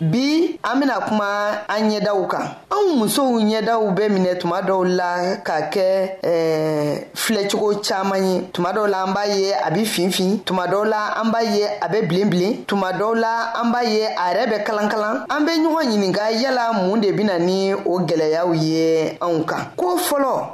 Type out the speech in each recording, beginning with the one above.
bi an bena kuma an ɲɛdaw kan anw musow ɲɛdaw bɛ minɛ tuma dɔw la ka kɛ eh, filɛcogo caaman ye tuma dɔw la an b'a ye a be finfin tuma dɔw la an b'a ye a be bilen bilen tuma dɔw la an b'a ye a yɛrɛ bɛ kalan kalan an be ɲɔgɔn ɲininka yala mun de bena ni o gwɛlɛyaw ye anw kan ko fɔlɔ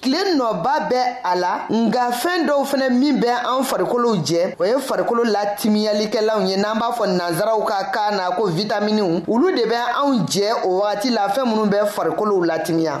tile nɔba bɛ a la nka fɛn dɔw fɛnɛ min bɛ an farikolow jɛ o ye farikolo latimiyalikɛlanw ye n'an b'a fɔ nanzaraw ka kan na ko vitaminiw olu de bɛ anw jɛ o wagati la fɛn minnu bɛ farikolow latimiya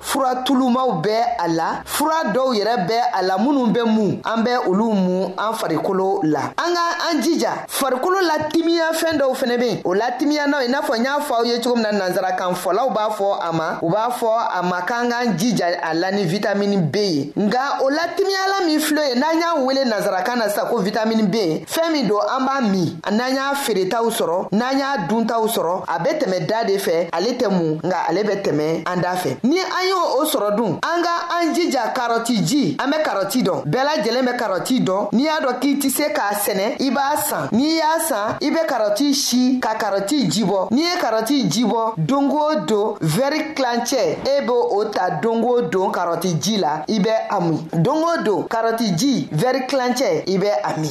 fura tulumaw bɛ a la fura dɔw yɛrɛ bɛ a la minnu bɛ mu an bɛ olu mu an farikolo la an ka an jija farikolo la timiya fɛn dɔw fɛnɛ be yen o la timiya n'aw ye n'a fɔ n y'a fɔ aw ye cogo min na nansarakan fɔlaw b'a fɔ a ma u b'a fɔ a ma k'an k'an jija a la ni vitamini b ye nka o la timiyala min filɛ ye n'an y'a wele nansarakan na sa ko vitamini b fɛn min don an b'a min n'an y'a feeretaw sɔrɔ n'an y'a duntaw sɔrɔ a bɛ tɛmɛ da de fɛ ale tɛ mu nka ale bɛ tɛmɛ an da fɛ ni an y'o o sɔrɔ dun an ka an jija karɔti ji an bɛ karɔti dɔn bɛɛ lajɛlen bɛ karɔti dɔn n'i y'a dɔn k'i tɛ se k'a sɛnɛ i b'a san n'i y'a san i bɛ karɔti si ka karɔti ji bɔ n'i ye karɔti ji bɔ don o don vɛri tilancɛ e bɛ o ta don o don karɔti ji la i bɛ a min don o don karɔti ji vɛri tilancɛ i bɛ a min.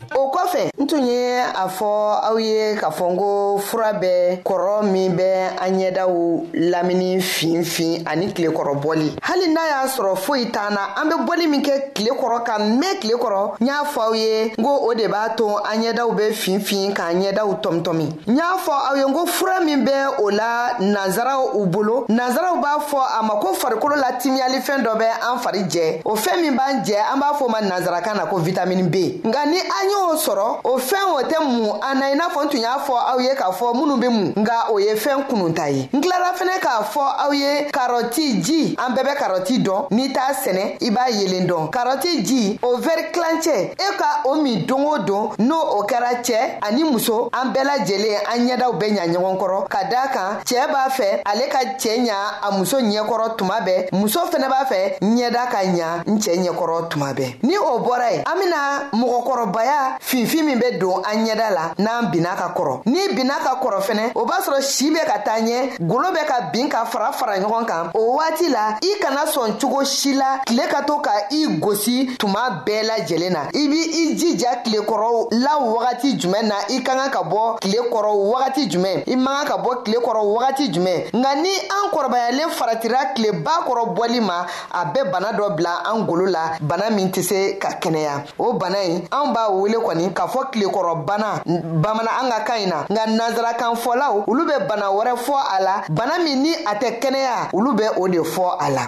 o kɔfɛ n tun ye a fɔ aw ye k'a fɔ n ko fura bɛ kɔrɔ min bɛ an ɲɛdaw lamini finfin ani tilekɔrɔ bɔli hali n'a y'a sɔrɔ foyi t'an na an bɛ bɔli min kɛ tile kɔrɔ ka mɛn tile kɔrɔ n y'a fɔ aw ye n ko o de b'a to an ɲɛdaw bɛ finfin k'an ɲɛdaw tɔmtɔmi n y'a fɔ aw ye ko fura min bɛ o la nanzaraw u bolo nanzaraw b'a fɔ a ma ko farikolo la timiyalifɛn dɔ bɛ an fari jɛ o fɛn min b'an jɛ an b'a fɔ ma nanzarakan na ko vitamini b nka ni an y'o sɔrɔ o fɛn o tɛ mun an na i n'a fɔ n tun y'a fɔ aw ye k'a fɔ minnu bɛ mun nka o ye fɛn kununta ye n tilara fɛnɛ k'a fɔ aw ye karɔti ji an bɛɛ bɛ karɔti dɔn n'i t'a sɛnɛ i b'a yelen dɔn karɔti ji o vɛri tilancɛ e ka o min don o don n'o o kɛra cɛ ani muso an bɛɛ lajɛlen an ɲɛdaw bɛ ɲa ɲɔgɔn kɔrɔ ka daa kan cɛɛ b'a fɛ ale ka cɛɛ ɲa a muso ɲɛkɔrɔ tuma bɛɛ muso fɛnɛ b'a fɛ ɲɛda ka ɲa n cɛɛ ɲɛkɔrɔ tuma bɛɛ ni o bɔra ye an bena mɔgɔkɔrɔbaya finfin min be don an ɲɛda la n'an binna ka kɔrɔ n'i binna ka kɔrɔ fɛnɛ o b'a sɔrɔ si bɛ ka taa ɲɛ golo bɛ ka bin ka fara fara ɲɔgɔn kan o waati la i kana sɔn cogo si la tile ka to ka i gosi tuma bɛɛ lajɛlen na i b' i jija tile kɔrɔ la wagati jumɛn na i ka kan ka bɔ tile kɔrɔ wagati jumɛn i man kan ka bɔ tile kɔrɔ wagati jumɛn nka ni an kɔrɔbayalen faratira tileba kɔrɔ bɔli ma a bɛ bana dɔ bila an golo la bana min tɛ se ka kɛnɛya o bana in an b'a wele kɔni k'a fɔ tilekɔrɔ bana bamana an ka kan in na nka nanzarakan fɔlaw olu bɛ bana wɛrɛ fɔ a la bana min ni a tɛ kɛnɛya olu bɛ o de fɔ a la.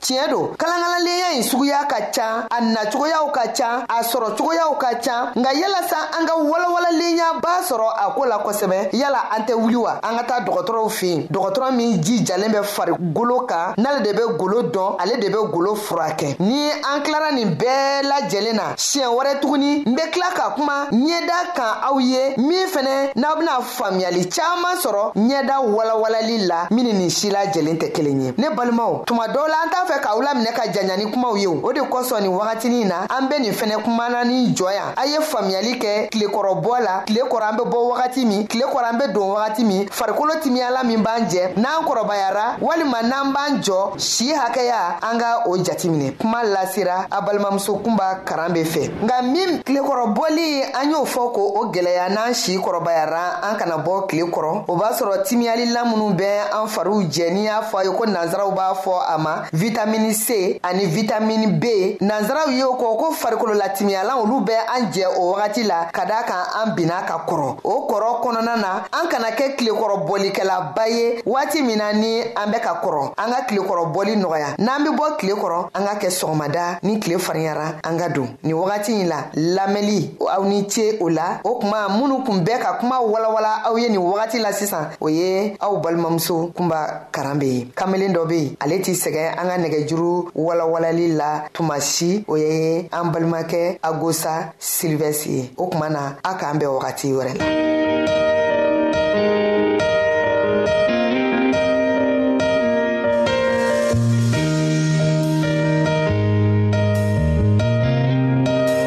tiɲɛ don kalankalanlenya in suguya ka ca a nacogoyaw ka ca a sɔrɔ cogoyaw ka ca nka yalasa an ka walawalalen b'a sɔrɔ a ko la kosɛbɛ yala an tɛ wuli wa an ka taa dɔgɔtɔrɔw fɛ yen dɔgɔtɔrɔ min jijalen bɛ farigolo kan n'ale de bɛ golo dɔn ale de bɛ golo furakɛ ni an tilara nin bɛɛ lajɛlen na siɲɛ wɛrɛ tuguni n bɛ tila ka kuma ɲɛda kan aw ye min fɛnɛ n'aw bɛna faamuyali caaman sɔrɔ ɲɛda walawalali la minni nin si la jɛlen tɛ kelen ye ne balimaw tuma dɔw la an t'a fɛ k'aw laminɛ ka janya ni kumaw ye o de kosɔn nin wagatinin na an be nin fɛnɛ kumana ni jɔ yan a ye faamuyali kɛ tilekɔrɔbɔ la tile kɔrɔ an be bɔ wagati min tile kɔrɔ an be don wagati min farikolo timiyala min b'an jɛ n'an kɔrɔbayara walima n'an b'an jɔ si hakɛya an ka o jatiminɛ kuma lasira a balimamuso kunba karan be fɛ nka min tilekɔrɔbɔli an y'o fɔ ko o gwɛlɛya n'an si kɔrɔbayara an kana bɔ tile kɔrɔ o b'a sɔrɔ timiyalila minnu bɛ an fariw jɛ n'i y'a fɔ a ye ko nansaraw b'a fɔ a ma vitamini c ani vitamini b nansaraw ye o kɔ ko farikololatimiyalan olu bɛ an jɛ o wagati la ka daa kan an binna ka kɔrɔ o kɔrɔ kɔnɔna na an kana kɛ tilekɔrɔbɔlikɛlaba ye waati min na ni an bɛ ka kɔrɔ an ka tilekɔrɔbɔli nɔgɔya n'an be bɔ tile kɔrɔ an ka kɛ sɔgɔmada ni tile fariyara an ka don ni wagati ɲi la lamɛli aw ni ce o la o kuma minnu kun bɛɛ ka kuma walawala aw ye nin wagati la sisan o ye aw balimamuso kunba karan be ye kamalen dɔ be yen ale t'i sɛgɛn an ka nɛgɛjuru walawalali la tuma si o ye an balimakɛ agosa silivɛsi ye o kuma na a k'an bɛn wagati wɛrɛ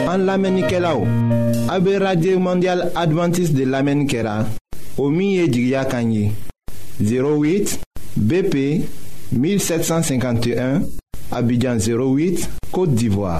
la an lamɛnnikɛlaw a bɛ radio mondial adventiste de lamɛnni kɛra o min ye jigiya kan ye 08 bp 1751 abidjan 08 côte d'ivoire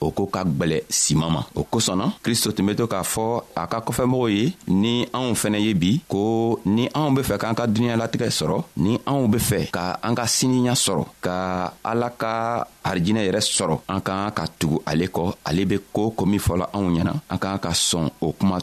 o ko ka gwɛlɛ siman ma o kosɔn na kristo tun be to k'a fɔ a ka kɔfɛmɔgɔw ye ni anw fɛnɛ ye bi ko ni anw be fɛ k'an ka duniɲa latigɛ sɔrɔ ni anw be fɛ ka an ka siniɲa sɔrɔ ka ala ka arijinɛ yɛrɛ sɔrɔ an k'an ka tugu ale kɔ ale be ko ko min fɔla anw ɲɛna an k'an ka sɔn o kuma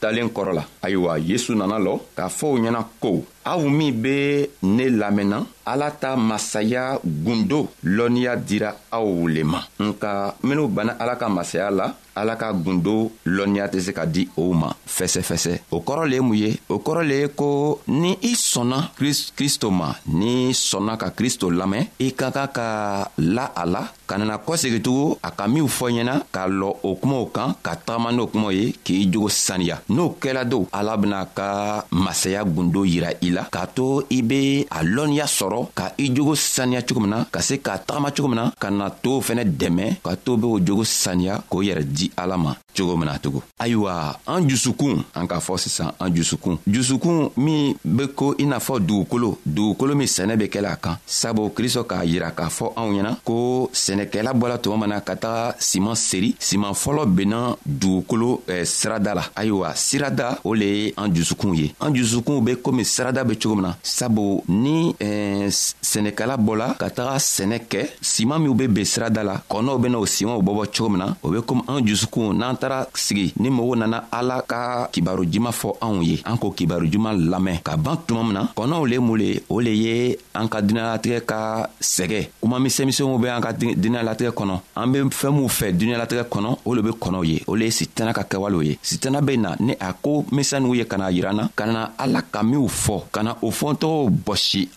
talen kɔrɔ la ayiwa yesu nana lɔ k'a fɔ u ɲɛna ko aw min be ne lamɛnna ala ta masaya gundo lɔnniya dira aw le ma nka minw banna ala ka masaya la ala ka gundo lɔnniya tɛ se ka di o ma fɛsɛfɛsɛ o kɔrɔ le ye mun ye o kɔrɔ le ye ko ni i sɔnna kristo ma ni sɔnna ka kristo lamɛn i ka kan ka la a la ka nana kɔsegitugu a ka minw fɔ ɲɛna k'a lɔ o kumaw kan ka tagama n'o kumaw ye k'i jogo saniya n'o kɛla don ala bena ka masaya gundo yira i la k'a to i be a lɔnniya sɔrɔ ka i jogo saniya cogo min na ka se k'a tagama cogo min na ka na tow fɛnɛ dɛmɛ ka to be o jogo saniya k'o yɛrɛ di ala ma cogo min na tugun ayiwa an jusukun an k'a fɔ sisan an jusukun jusukun min be ko i n'a fɔ dugukolo dugukolo min sɛnɛ be kɛla a kan sabu kristo k'a yira k'a fɔ anw ɲɛna ko sɛnɛkɛla bɔla tuma min na ka taga siman seri siman fɔlɔ benna dugukolo eh, sirada la ayiwa sirada o le ye an jusukun ye an jusukunw be komi sirada be cogo min na sabu ni eh, sɛnɛkɛla bɔla ka taga sɛnɛ kɛ siman minw be ben sirada la kɔnɔw bena o simanw bɔbɔ cogo min na o be komi an jusukunw n'an taara sigi ni mɔgɔw nana ala ka kibaru juman fɔ anw ye an k'o kibaru juman lamɛn ka ban tuma min na kɔnɔw le mun le o le ye an ka duniɲalatigɛ ka sɛgɛ kuma misɛnmisɛnw be an ka duniɲalatigɛ kɔnɔ an be fɛɛn minw fɛ duniɲalatigɛ kɔnɔ o le be kɔnɔw ye o le ye sitana ka kɛwalew ye sitana be na ni a ko misɛnninw ye ka na yiran na ka na ala ka minw fɔ ka na o fɔntɔgɔw bɔsi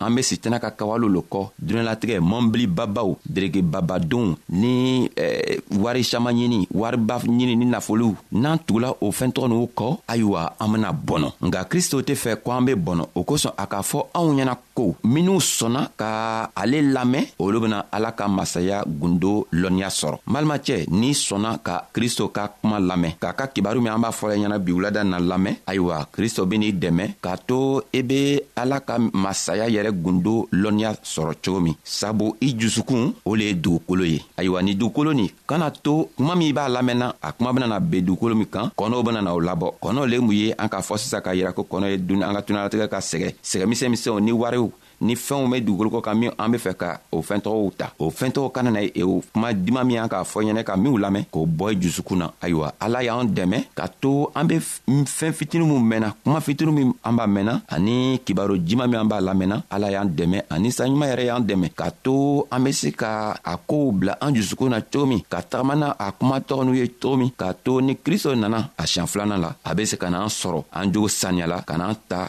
an be sitana ka kawalo lo kɔ dunɛlatigɛ mɔnbili babaw derege babadonw ni eh, wari saman ɲini wariba ɲini ni nafolow n'an tugula o fɛntɔgɔ n'u kɔ ayiwa an bena bɔnɔ nka kristo tɛ fɛ ko an be bɔnɔ o kosɔn a k'a fɔ anw ɲɛna ko minw sɔnna ka ale lamɛn olu bena ala ka masaya gundo lɔnniya sɔrɔ malimacɛ n'i sɔnna ka kristo ka kuma lamɛn k'a ka kibaru min an b'a fɔla ɲɛna biwulada na lamɛn ayiwa kristo ben'i dɛmɛ k'a to i e be ala ka masaya yɛrɛ gundo lɔnniya sɔrɔ cogo min sabu i jusukun o le ye dugukolo ye ayiwa ni dugukolo nin kana to kuma min b'a lamɛnna a kuma benana ben dugukolo min kan kɔnɔw benana o labɔ kɔnɔ le mun ye an k'a fɔ sisan k'a yira ko kɔnɔ ye dun an ka tunalatigɛ ka sɛgɛ sɛgɛ misɛn misɛnw ni wariw ni fɛnw bɛ dugukolo kɔ kan min an be fɛ ka o fɛn tɔgɔw ta o fɛn tɔgɔ kana na e o kuma dima min y'an k'a fɔ ɲɛnɛ ka minw lamɛn k'o bɔ i jusukun na ayiwa ala y'an dɛmɛ ka to an be fɛn fitini min mɛnna kuma fitini min an b'a mɛnna ani kibaro jima min an b'a lamɛnna ala y'an dɛmɛ ani saɲuman yɛrɛ y'an dɛmɛ ka to an be se ka a koow bila an jusukun na cogo min ka tagamana a kuma tɔgɔ n'u ye cogo min k'a to ni kristo nana a siɲan filanan la a be se ka n'an sɔrɔ an jogo saniyala ka n'an ta